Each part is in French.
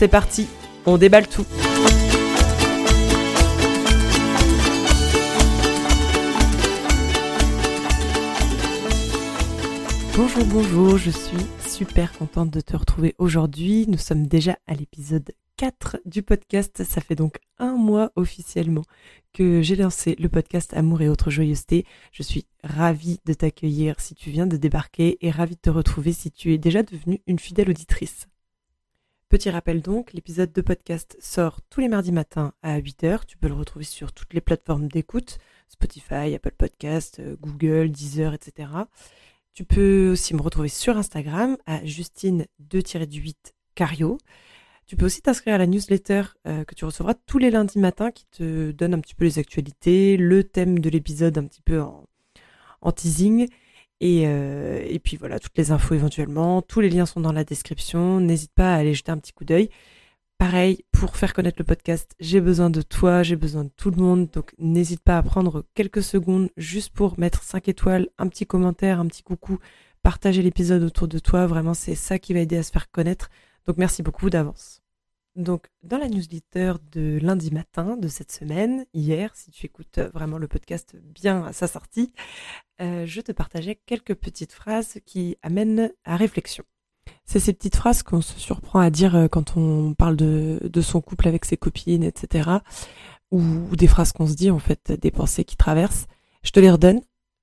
C'est parti, on déballe tout. Bonjour, bonjour, je suis super contente de te retrouver aujourd'hui. Nous sommes déjà à l'épisode 4 du podcast. Ça fait donc un mois officiellement que j'ai lancé le podcast Amour et autres joyeusetés. Je suis ravie de t'accueillir si tu viens de débarquer et ravie de te retrouver si tu es déjà devenue une fidèle auditrice. Petit rappel donc, l'épisode de podcast sort tous les mardis matins à 8h. Tu peux le retrouver sur toutes les plateformes d'écoute, Spotify, Apple Podcast, euh, Google, Deezer, etc. Tu peux aussi me retrouver sur Instagram à Justine2-8 Cario. Tu peux aussi t'inscrire à la newsletter euh, que tu recevras tous les lundis matins qui te donne un petit peu les actualités, le thème de l'épisode un petit peu en, teasing. Et, euh, et, puis voilà, toutes les infos éventuellement. Tous les liens sont dans la description. N'hésite pas à aller jeter un petit coup d'œil. Pareil, pour faire connaître le podcast, j'ai besoin de toi, j'ai besoin de tout le monde. Donc n'hésite pas à prendre quelques secondes juste pour mettre 5 étoiles, un petit commentaire, un petit coucou, partager l'épisode autour de toi. Vraiment, c'est ça qui va aider à se faire connaître. Donc merci beaucoup d'avance. Donc dans la newsletter de lundi matin de cette semaine, hier, si tu écoutes vraiment le podcast bien à sa sortie, euh, je te partageais quelques petites phrases qui amènent à réflexion. C'est ces petites phrases qu'on se surprend à dire euh, quand on parle de, son couple avec ses copines, etc. Ou, des phrases qu'on se dit, en fait, des pensées qui traversent. Je te les redonne.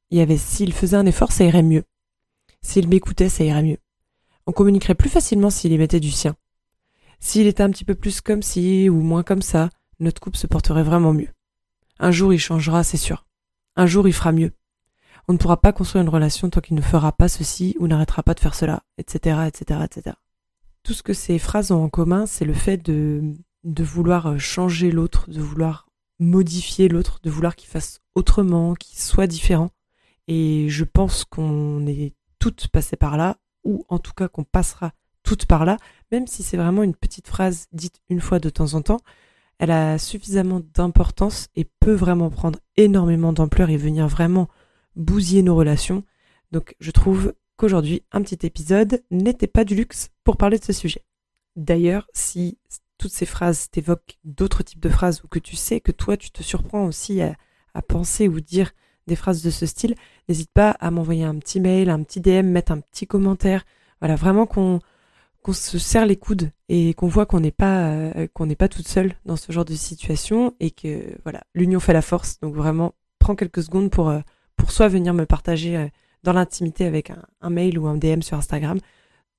Il y avait s'il faisait un effort, ça irait mieux. S'il m'écoutait, ça irait mieux. On communiquerait plus facilement s'il y mettait du sien. S'il était un petit peu plus comme ci ou moins comme ça, notre couple se porterait vraiment mieux. Un jour il changera, c'est sûr. Un jour il fera mieux. On ne pourra pas construire une relation tant qu'il ne fera pas ceci ou n'arrêtera pas de faire cela, etc., etc., etc. Tout ce que ces phrases ont en commun, c'est le fait de, de vouloir changer l'autre, de vouloir modifier l'autre, de vouloir qu'il fasse autrement, qu'il soit différent. Et je pense qu'on est toutes passées par là, ou en tout cas qu'on passera toutes par là, même si c'est vraiment une petite phrase dite une fois de temps en temps, elle a suffisamment d'importance et peut vraiment prendre énormément d'ampleur et venir vraiment bousiller nos relations. Donc je trouve qu'aujourd'hui, un petit épisode n'était pas du luxe pour parler de ce sujet. D'ailleurs, si toutes ces phrases t'évoquent d'autres types de phrases ou que tu sais que toi, tu te surprends aussi à, penser ou dire des phrases de ce style, n'hésite pas à m'envoyer un petit mail, un petit DM, mettre un petit commentaire. Voilà, vraiment qu'on qu'on se serre les coudes et qu'on voit qu'on n'est pas euh, qu'on n'est pas toute seule dans ce genre de situation et que voilà, l'union fait la force. Donc vraiment, prends quelques secondes pour euh, pour soit venir me partager euh, dans l'intimité avec un, mail ou un DM sur Instagram,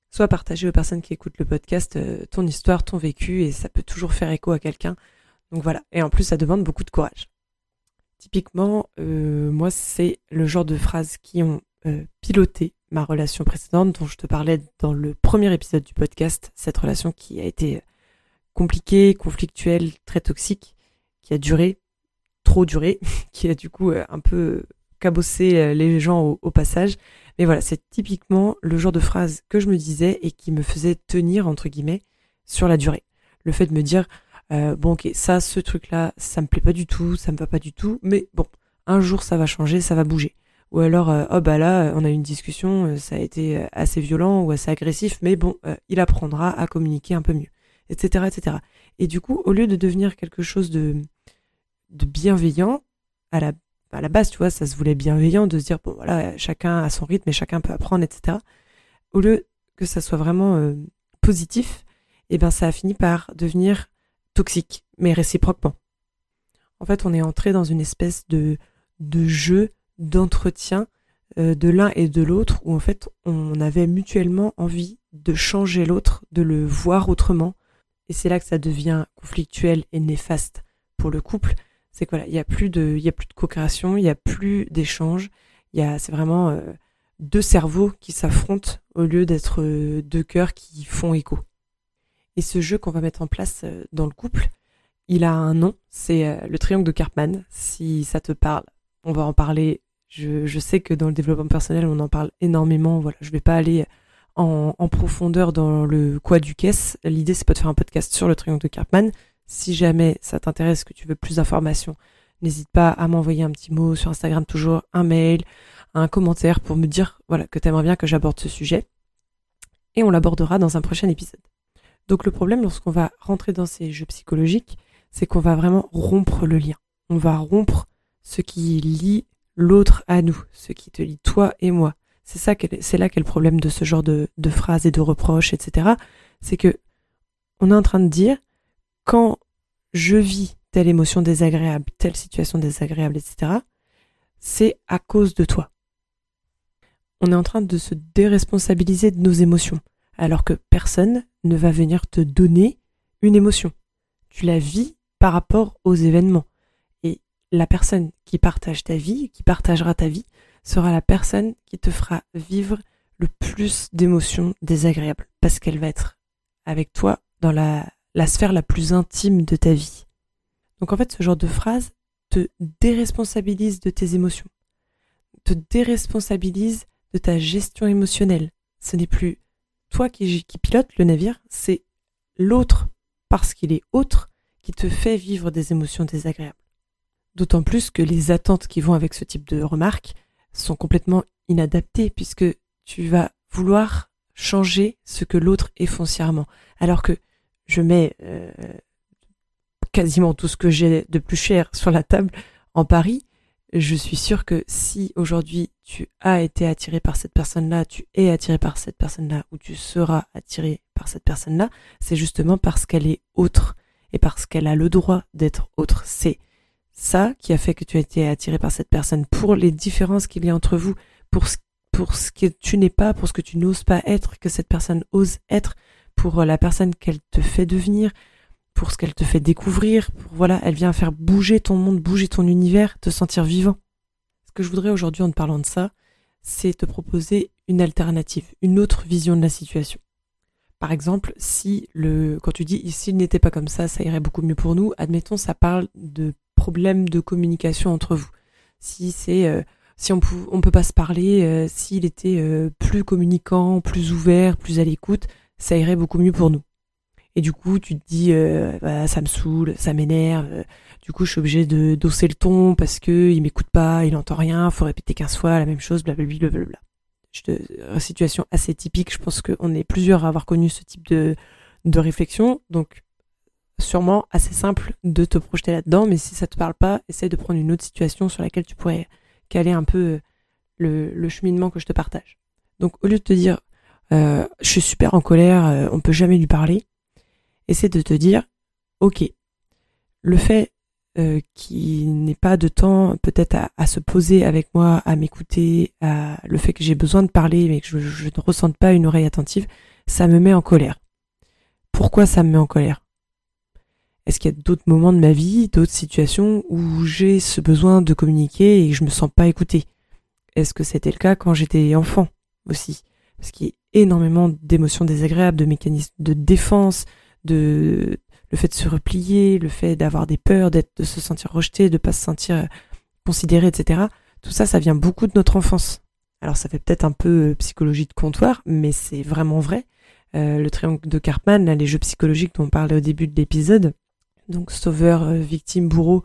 soit partager aux personnes qui écoutent le podcast ton histoire, ton vécu, et ça peut toujours faire écho à quelqu'un. Donc voilà, et en plus ça demande beaucoup de courage. Typiquement, moi c'est le genre de phrases qui ont piloté ma relation précédente dont je te parlais dans le premier épisode du podcast, cette relation qui a été compliquée, conflictuelle, très toxique, qui a duré, trop duré, qui a du coup un peu cabosser euh, les gens au, passage. Mais voilà, c'est typiquement le genre de phrase que je me disais et qui me faisait tenir, entre guillemets, sur la durée. Le fait de me dire, euh, bon ok, ça, ce truc-là, ça me plaît pas du tout, ça me va pas du tout, mais bon, un jour ça va changer, ça va bouger. Ou alors, euh, oh bah là, on a eu une discussion, ça a été assez violent ou assez agressif, mais bon, il apprendra à communiquer un peu mieux, etc., etc. Et du coup, au lieu de devenir quelque chose de, de bienveillant, à la à la base, tu vois, ça se voulait bienveillant de se dire, bon, voilà, chacun a son rythme et chacun peut apprendre, etc. Au lieu que ça soit vraiment euh, positif, eh ben, ça a fini par devenir toxique, mais réciproquement. En fait, on est entré dans une espèce de, de jeu d'entretien euh, de l'un et de l'autre, où en fait, on avait mutuellement envie de changer l'autre, de le voir autrement. Et c'est là que ça devient conflictuel et néfaste pour le couple, c'est que voilà, il y a plus de, il y a plus de co-création, il y a plus d'échange. Il y a, c'est vraiment euh, deux cerveaux qui s'affrontent au lieu d'être euh, deux cœurs qui font écho. Et ce jeu qu'on va mettre en place dans le couple, il a un nom, c'est le triangle de Karpman. Si ça te parle, on va en parler. Je, sais que dans le développement personnel, on en parle énormément. Voilà, je vais pas aller en, en profondeur dans le quoi du caisse. L'idée, c'est pas de faire un podcast sur le triangle de Karpman. Si jamais ça t'intéresse, que tu veux plus d'informations, n'hésite pas à m'envoyer un petit mot sur Instagram, toujours un mail, un commentaire pour me dire voilà que t'aimerais bien que j'aborde ce sujet. Et on l'abordera dans un prochain épisode. Donc le problème lorsqu'on va rentrer dans ces jeux psychologiques, c'est qu'on va vraiment rompre le lien. On va rompre ce qui lie l'autre à nous, ce qui te lie toi et moi. C'est ça, c'est là qu'est le problème de ce genre de, de phrases et de reproches, etc. C'est que on est en train de dire quand je vis telle émotion désagréable, telle situation désagréable, etc., c'est à cause de toi. On est en train de se déresponsabiliser de nos émotions, alors que personne ne va venir te donner une émotion. Tu la vis par rapport aux événements. La personne qui partage ta vie, qui partagera ta vie, sera la personne qui te fera vivre le plus d'émotions désagréables, parce qu'elle va être avec toi dans la la sphère la plus intime de ta vie. Donc en fait, ce genre de phrase te déresponsabilise de tes émotions, te déresponsabilise de ta gestion émotionnelle. Ce n'est plus toi qui, qui pilote le navire, c'est l'autre, parce qu'il est autre, qui te fait vivre des émotions désagréables. D'autant plus que les attentes qui vont avec ce type de remarques sont complètement inadaptées, puisque tu vas vouloir changer ce que l'autre est foncièrement. Alors que je mets euh, quasiment tout ce que j'ai de plus cher sur la table en Paris, je suis sûre que si aujourd'hui tu as été attiré par cette personne-là, tu es attiré par cette personne-là, ou tu seras attiré par cette personne-là, c'est justement parce qu'elle est autre et parce qu'elle a le droit d'être autre. C'est ça qui a fait que tu as été attiré par cette personne pour les différences qu'il y a entre vous, pour ce, pour ce que tu n'es pas, pour ce que tu n'oses pas être, que cette personne ose être, pour la personne qu'elle te fait devenir, pour ce qu'elle te fait découvrir, pour voilà, elle vient faire bouger ton monde, bouger ton univers, te sentir vivant. Ce que je voudrais aujourd'hui en te parlant de ça, c'est te proposer une alternative, une autre vision de la situation. Par exemple, si le, quand tu dis s'il n'était pas comme ça, ça irait beaucoup mieux pour nous, admettons, ça parle de problèmes de communication entre vous. Si c'est, euh, si on, peut, on peut pas se parler, euh, s'il était euh, plus communicant, plus ouvert, plus à l'écoute, ça irait beaucoup mieux pour nous. Et du coup, tu te dis, euh, bah, ça me saoule, ça m'énerve. Euh, du coup, je suis obligé de d'osser le ton parce que il m'écoute pas, il entend rien, faut répéter 15 fois la même chose, blablabla. blablabla. Je euh, situation assez typique. Je pense qu'on est plusieurs à avoir connu ce type de de réflexion. Donc, sûrement assez simple de te projeter là-dedans. Mais si ça te parle pas, essaie de prendre une autre situation sur laquelle tu pourrais caler un peu le, le cheminement que je te partage. Donc, au lieu de te dire euh, je suis super en colère, euh, on peut jamais lui parler. Essaie de te dire, ok, le fait euh, qu'il n'ait pas de temps peut-être à, se poser avec moi, à m'écouter, le fait que j'ai besoin de parler mais que je, ne ressente pas une oreille attentive, ça me met en colère. Pourquoi ça me met en colère? Est-ce qu'il y a d'autres moments de ma vie, d'autres situations où j'ai ce besoin de communiquer et que je me sens pas écoutée? Est-ce que c'était le cas quand j'étais enfant aussi? Parce qu'il énormément d'émotions désagréables, de mécanismes de défense, de le fait de se replier, le fait d'avoir des peurs, d'être, de se sentir rejeté, de pas se sentir euh, considéré, etc. Tout ça, ça vient beaucoup de notre enfance. Alors ça fait peut-être un peu euh, psychologie de comptoir, mais c'est vraiment vrai. Euh, le triangle de Karpman, là, les jeux psychologiques dont on parlait au début de l'épisode, donc sauveur, euh, victime, bourreau,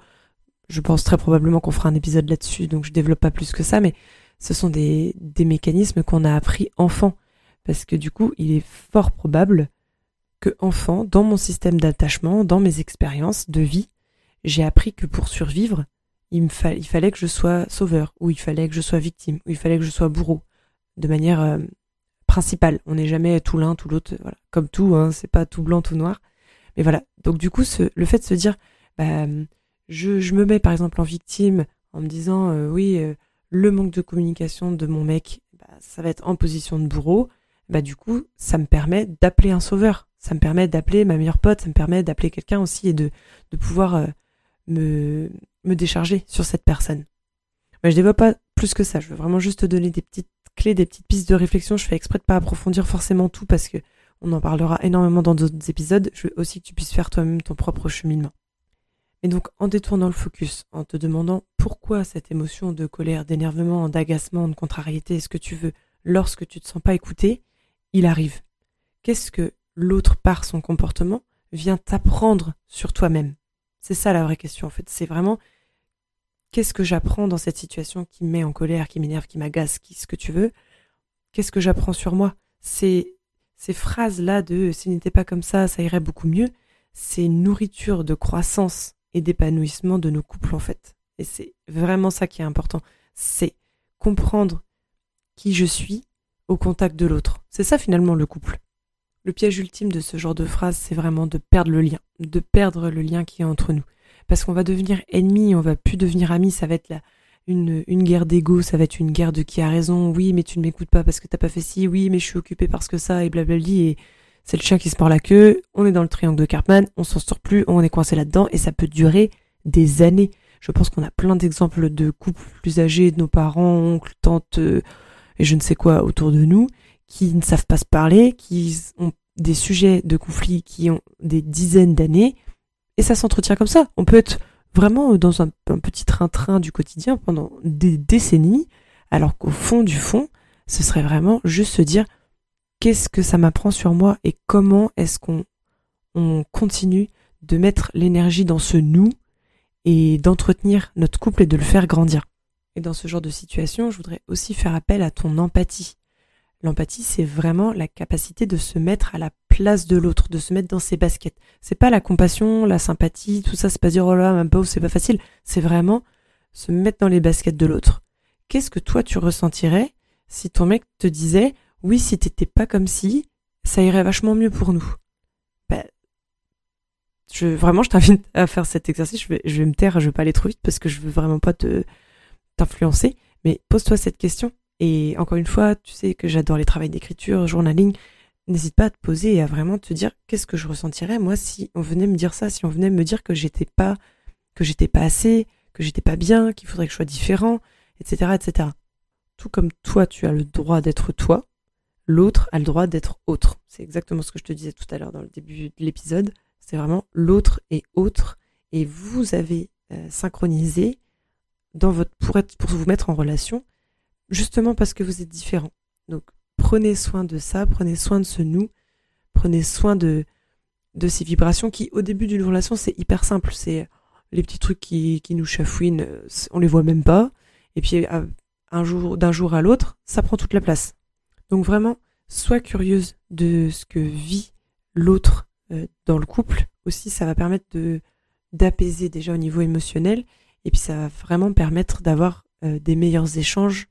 je pense très probablement qu'on fera un épisode là-dessus, donc je développe pas plus que ça, mais ce sont des, des mécanismes qu'on a appris enfant parce que du coup, il est fort probable que enfant, dans mon système d'attachement, dans mes expériences de vie, j'ai appris que pour survivre, il, me il fallait que je sois sauveur, ou il fallait que je sois victime, ou il fallait que je sois bourreau, de manière euh, principale. On n'est jamais tout l'un, tout l'autre, voilà. Comme tout, hein, c'est pas tout blanc, tout noir. Mais voilà. Donc du coup, le fait de se dire, bah, je, je, me mets par exemple en victime en me disant, euh, oui, euh, le manque de communication de mon mec, bah, ça va être en position de bourreau bah du coup, ça me permet d'appeler un sauveur. Ça me permet d'appeler ma meilleure pote, ça me permet d'appeler quelqu'un aussi et de, pouvoir euh, me, décharger sur cette personne. Mais je développe pas plus que ça. Je veux vraiment juste te donner des petites clés, des petites pistes de réflexion. Je fais exprès de pas approfondir forcément tout parce que On en parlera énormément dans d'autres épisodes. Je veux aussi que tu puisses faire toi-même ton propre cheminement. Et donc, en détournant le focus, en te demandant pourquoi cette émotion de colère, d'énervement, d'agacement, de contrariété, ce que tu veux, lorsque tu te sens pas écouté, il arrive. Qu'est-ce que l'autre, par son comportement, vient t'apprendre sur toi-même? C'est ça la vraie question, en fait. C'est vraiment qu'est-ce que j'apprends dans cette situation qui me met en colère, qui m'énerve, qui m'agace, qui ce que tu veux? Qu'est-ce que j'apprends sur moi? C'est ces phrases-là de si n'était pas comme ça, ça irait beaucoup mieux. C'est nourriture de croissance et d'épanouissement de nos couples, en fait. Et c'est vraiment ça qui est important. C'est comprendre qui je suis au contact de l'autre. C'est ça finalement le couple. Le piège ultime de ce genre de phrase, c'est vraiment de perdre le lien, de perdre le lien qui est entre nous. Parce qu'on va devenir ennemis, on va plus devenir amis, ça va être la, une, une guerre d'ego, ça va être une guerre de qui a raison, oui mais tu ne m'écoutes pas parce que t'as pas fait ci, oui mais je suis occupé parce que ça, et blablabli, et c'est le chien qui se mord la queue, on est dans le triangle de Cartman, on s'en sort plus, on est coincé là-dedans, et ça peut durer des années. Je pense qu'on a plein d'exemples de couples plus âgés, de nos parents, oncles, tantes, euh, et je ne sais quoi autour de nous, qui ne savent pas se parler, qui ont des sujets de conflit qui ont des dizaines d'années, et ça s'entretient comme ça. On peut être vraiment dans un, petit train-train du quotidien pendant des décennies, alors qu'au fond du fond, ce serait vraiment juste se dire qu'est-ce que ça m'apprend sur moi et comment est-ce qu'on on continue de mettre l'énergie dans ce nous et d'entretenir notre couple et de le faire grandir. Et dans ce genre de situation, je voudrais aussi faire appel à ton empathie. L'empathie, c'est vraiment la capacité de se mettre à la place de l'autre, de se mettre dans ses baskets. C'est pas la compassion, la sympathie, tout ça, c'est pas dire oh là, ma pauvre, c'est pas facile. C'est vraiment se mettre dans les baskets de l'autre. Qu'est-ce que toi tu ressentirais si ton mec te disait oui, si t'étais pas comme si, ça irait vachement mieux pour nous? Ben, je, vraiment, je t'invite à faire cet exercice. Je vais, me taire, je vais pas aller trop vite parce que je veux vraiment pas te t'influencer. Mais pose-toi cette question et encore une fois, tu sais que j'adore les travaux d'écriture, journaling. N'hésite pas à te poser et à vraiment te dire qu'est-ce que je ressentirais moi si on venait me dire ça, si on venait me dire que j'étais pas, que j'étais pas assez, que j'étais pas bien, qu'il faudrait que je sois différent, etc., etc. Tout comme toi, tu as le droit d'être toi, l'autre a le droit d'être autre. C'est exactement ce que je te disais tout à l'heure dans le début de l'épisode. C'est vraiment l'autre est autre et vous avez euh, synchronisé dans votre pour être pour vous mettre en relation justement parce que vous êtes différents. Donc prenez soin de ça, prenez soin de ce nous, prenez soin de, ces vibrations qui, au début d'une relation, c'est hyper simple. C'est les petits trucs qui, nous chafouinent, on les voit même pas. Et puis, d'un jour à l'autre, ça prend toute la place. Donc vraiment, sois curieuse de ce que vit l'autre euh, dans le couple. Aussi, ça va permettre d'apaiser déjà au niveau émotionnel. Et puis, ça va vraiment permettre d'avoir euh, des meilleurs échanges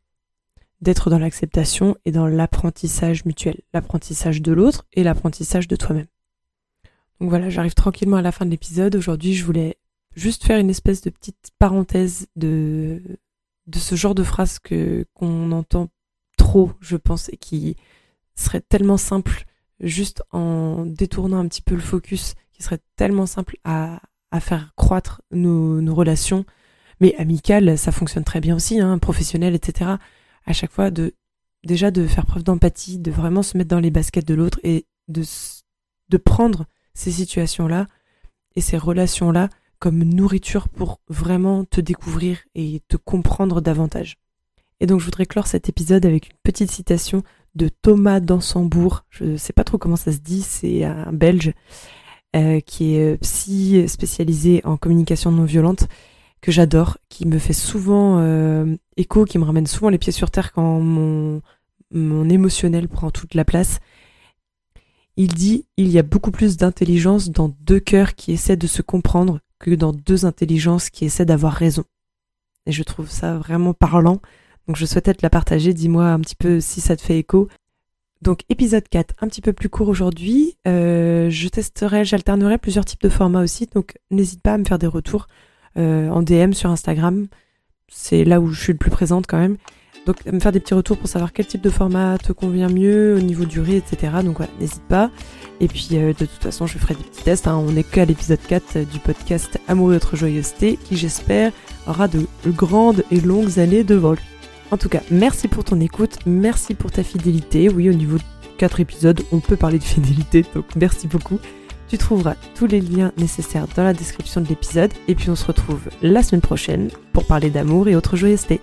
d'être dans l'acceptation et dans l'apprentissage mutuel, l'apprentissage de l'autre et l'apprentissage de toi-même. Donc voilà, j'arrive tranquillement à la fin de l'épisode. Aujourd'hui, je voulais juste faire une espèce de petite parenthèse de ce genre de phrase que qu'on entend trop, je pense, et qui serait tellement simple juste en détournant un petit peu le focus, qui serait tellement simple à, faire croître nos, relations, mais amicales, ça fonctionne très bien aussi, hein, professionnel, etc à chaque fois de déjà de faire preuve d'empathie, de vraiment se mettre dans les baskets de l'autre et de, de prendre ces situations-là et ces relations-là comme nourriture pour vraiment te découvrir et te comprendre davantage. Et donc je voudrais clore cet épisode avec une petite citation de Thomas Dansembourg. Je ne sais pas trop comment ça se dit, c'est un Belge euh, qui est psy spécialisé en communication non violente que j'adore, qui me fait souvent euh, écho, qui me ramène souvent les pieds sur terre quand mon, mon émotionnel prend toute la place. Il dit il y a beaucoup plus d'intelligence dans deux cœurs qui essaient de se comprendre que dans deux intelligences qui essaient d'avoir raison. Et je trouve ça vraiment parlant. Donc je souhaitais te la partager. Dis-moi un petit peu si ça te fait écho. Donc épisode 4, un petit peu plus court aujourd'hui. Euh, je testerai, j'alternerai plusieurs types de formats aussi. Donc n'hésite pas à me faire des retours en DM sur Instagram. C'est là où je suis le plus présente quand même. Donc me faire des petits retours pour savoir quel type de format te convient mieux au niveau durée, etc. Donc voilà, n'hésite pas. Et puis euh, de toute façon, je ferai des petits tests. Hein. On n'est qu'à l'épisode 4 du podcast Amour et autre joyeuseté, qui j'espère aura de grandes et longues années devant lui. En tout cas, merci pour ton écoute, merci pour ta fidélité. Oui, au niveau 4 épisodes, on peut parler de fidélité, donc merci beaucoup. Tu trouveras tous les liens nécessaires dans la description de l'épisode, et puis on se retrouve la semaine prochaine pour parler d'amour et autres joyeusetés.